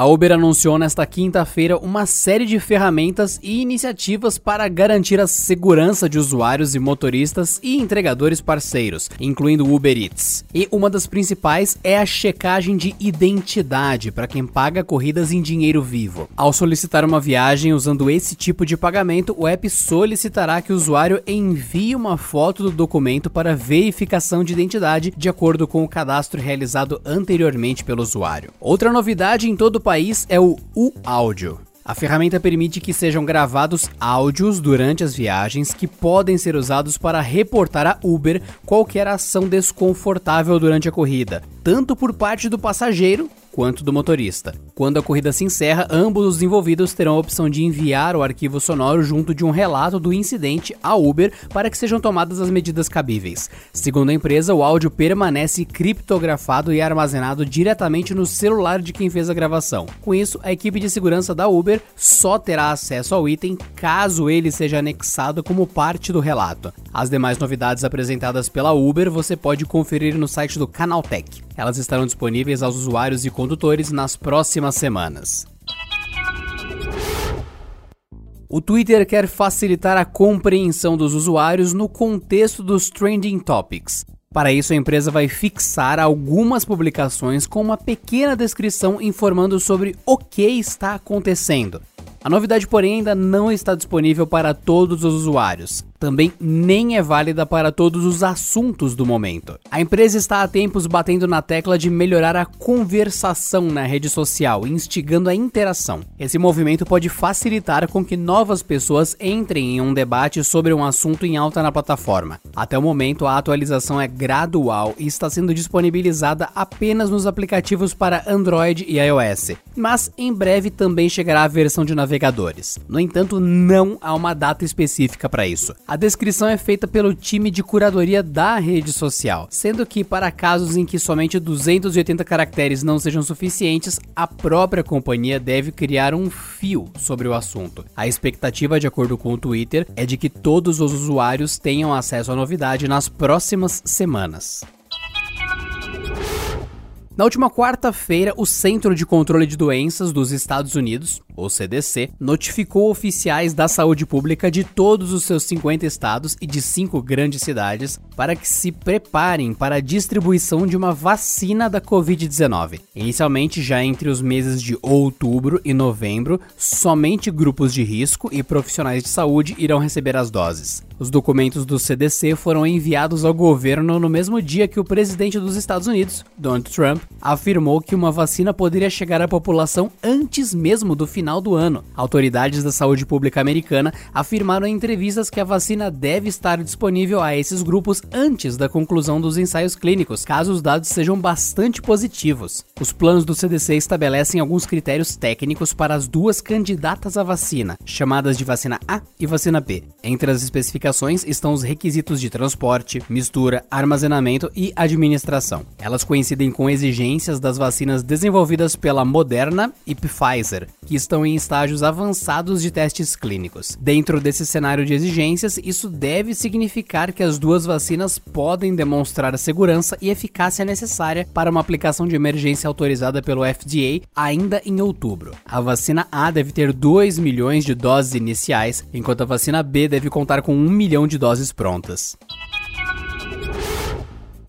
A Uber anunciou nesta quinta-feira uma série de ferramentas e iniciativas para garantir a segurança de usuários e motoristas e entregadores parceiros, incluindo o Uber Eats. E uma das principais é a checagem de identidade para quem paga corridas em dinheiro vivo. Ao solicitar uma viagem usando esse tipo de pagamento, o app solicitará que o usuário envie uma foto do documento para verificação de identidade de acordo com o cadastro realizado anteriormente pelo usuário. Outra novidade em todo do país é o U-Áudio. A ferramenta permite que sejam gravados áudios durante as viagens que podem ser usados para reportar a Uber qualquer ação desconfortável durante a corrida, tanto por parte do passageiro quanto do motorista. Quando a corrida se encerra, ambos os envolvidos terão a opção de enviar o arquivo sonoro junto de um relato do incidente à Uber para que sejam tomadas as medidas cabíveis. Segundo a empresa, o áudio permanece criptografado e armazenado diretamente no celular de quem fez a gravação. Com isso, a equipe de segurança da Uber só terá acesso ao item caso ele seja anexado como parte do relato. As demais novidades apresentadas pela Uber você pode conferir no site do Canaltech. Elas estarão disponíveis aos usuários e condutores nas próximas semanas. O Twitter quer facilitar a compreensão dos usuários no contexto dos trending topics. Para isso, a empresa vai fixar algumas publicações com uma pequena descrição informando sobre o que está acontecendo. A novidade, porém, ainda não está disponível para todos os usuários também nem é válida para todos os assuntos do momento. A empresa está há tempos batendo na tecla de melhorar a conversação na rede social, instigando a interação. Esse movimento pode facilitar com que novas pessoas entrem em um debate sobre um assunto em alta na plataforma. Até o momento, a atualização é gradual e está sendo disponibilizada apenas nos aplicativos para Android e iOS, mas em breve também chegará a versão de navegadores. No entanto, não há uma data específica para isso. A descrição é feita pelo time de curadoria da rede social, sendo que para casos em que somente 280 caracteres não sejam suficientes, a própria companhia deve criar um fio sobre o assunto. A expectativa, de acordo com o Twitter, é de que todos os usuários tenham acesso à novidade nas próximas semanas. Na última quarta-feira, o Centro de Controle de Doenças dos Estados Unidos, o CDC, notificou oficiais da saúde pública de todos os seus 50 estados e de cinco grandes cidades para que se preparem para a distribuição de uma vacina da Covid-19. Inicialmente, já entre os meses de outubro e novembro, somente grupos de risco e profissionais de saúde irão receber as doses. Os documentos do CDC foram enviados ao governo no mesmo dia que o presidente dos Estados Unidos, Donald Trump, afirmou que uma vacina poderia chegar à população antes mesmo do final do ano. Autoridades da saúde pública americana afirmaram em entrevistas que a vacina deve estar disponível a esses grupos antes da conclusão dos ensaios clínicos, caso os dados sejam bastante positivos. Os planos do CDC estabelecem alguns critérios técnicos para as duas candidatas à vacina, chamadas de vacina A e vacina B. Entre as especificações estão os requisitos de transporte, mistura, armazenamento e administração. Elas coincidem com exigências das vacinas desenvolvidas pela Moderna e Pfizer, que estão em estágios avançados de testes clínicos. Dentro desse cenário de exigências, isso deve significar que as duas vacinas podem demonstrar a segurança e eficácia necessária para uma aplicação de emergência autorizada pelo FDA ainda em outubro. A vacina A deve ter 2 milhões de doses iniciais, enquanto a vacina B deve contar com 1 milhão de doses prontas.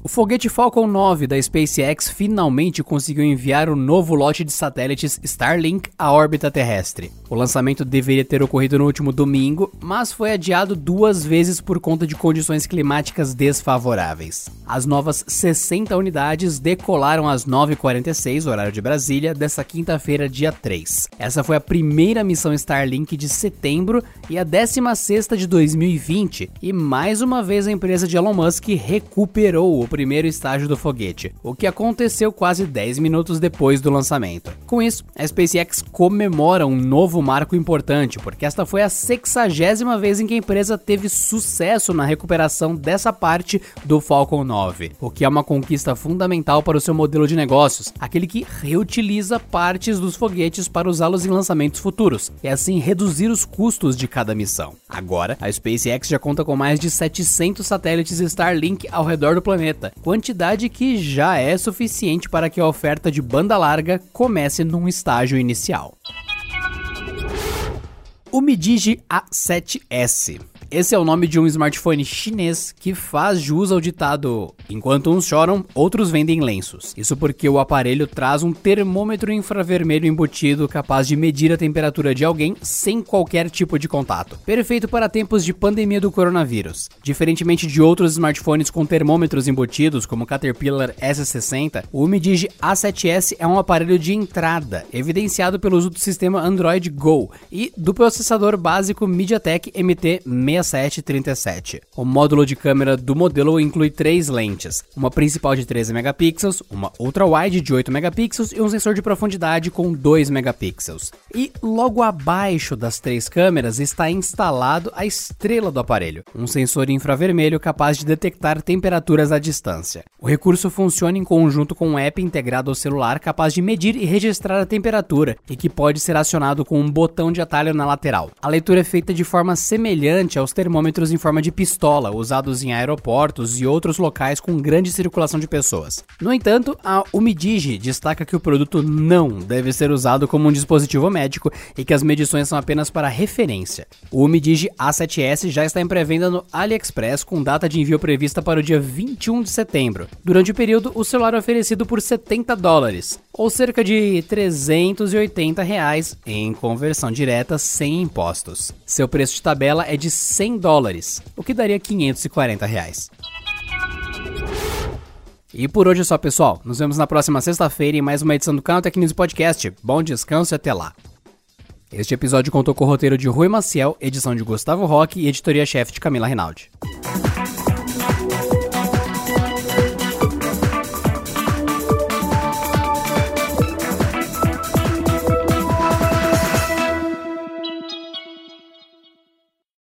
O foguete Falcon 9 da SpaceX finalmente conseguiu enviar o novo lote de satélites Starlink à órbita terrestre. O lançamento deveria ter ocorrido no último domingo, mas foi adiado duas vezes por conta de condições climáticas desfavoráveis. As novas 60 unidades decolaram às 9h46, horário de Brasília, desta quinta-feira, dia 3. Essa foi a primeira missão Starlink de setembro e a 16 de 2020, e mais uma vez a empresa de Elon Musk recuperou o primeiro estágio do foguete, o que aconteceu quase 10 minutos depois do lançamento. Com isso, a SpaceX comemora um novo marco importante, porque esta foi a sexagésima vez em que a empresa teve sucesso na recuperação dessa parte do Falcon 9, o que é uma conquista fundamental para o seu modelo de negócios, aquele que reutiliza partes dos foguetes para usá-los em lançamentos futuros, e assim reduzir os custos de cada missão. Agora, a SpaceX já conta com mais de 700 satélites Starlink ao redor do planeta, quantidade que já é suficiente para que a oferta de banda larga comece num estágio inicial. O Midigi A7S esse é o nome de um smartphone chinês que faz jus ao ditado: enquanto uns choram, outros vendem lenços. Isso porque o aparelho traz um termômetro infravermelho embutido capaz de medir a temperatura de alguém sem qualquer tipo de contato. Perfeito para tempos de pandemia do coronavírus. Diferentemente de outros smartphones com termômetros embutidos, como o Caterpillar S60, o Umidigi A7S é um aparelho de entrada, evidenciado pelo uso do sistema Android Go e do processador básico MediaTek MT6 6737. O módulo de câmera do modelo inclui três lentes, uma principal de 13 megapixels, uma ultra-wide de 8 megapixels e um sensor de profundidade com 2 megapixels. E logo abaixo das três câmeras está instalado a estrela do aparelho, um sensor infravermelho capaz de detectar temperaturas à distância. O recurso funciona em conjunto com um app integrado ao celular capaz de medir e registrar a temperatura e que pode ser acionado com um botão de atalho na lateral. A leitura é feita de forma semelhante aos termômetros em forma de pistola usados em aeroportos e outros locais com grande circulação de pessoas. No entanto, a Umidigi destaca que o produto não deve ser usado como um dispositivo médico e que as medições são apenas para referência. O Umidigi A7S já está em pré-venda no AliExpress com data de envio prevista para o dia 21 de setembro. Durante o período, o celular é oferecido por 70 dólares, ou cerca de 380 reais em conversão direta sem impostos. Seu preço de tabela é de 100 dólares, o que daria 540 reais. E por hoje é só, pessoal. Nos vemos na próxima sexta-feira em mais uma edição do Canal News Podcast. Bom descanso e até lá. Este episódio contou com o roteiro de Rui Maciel, edição de Gustavo Roque e editoria-chefe de Camila Rinaldi.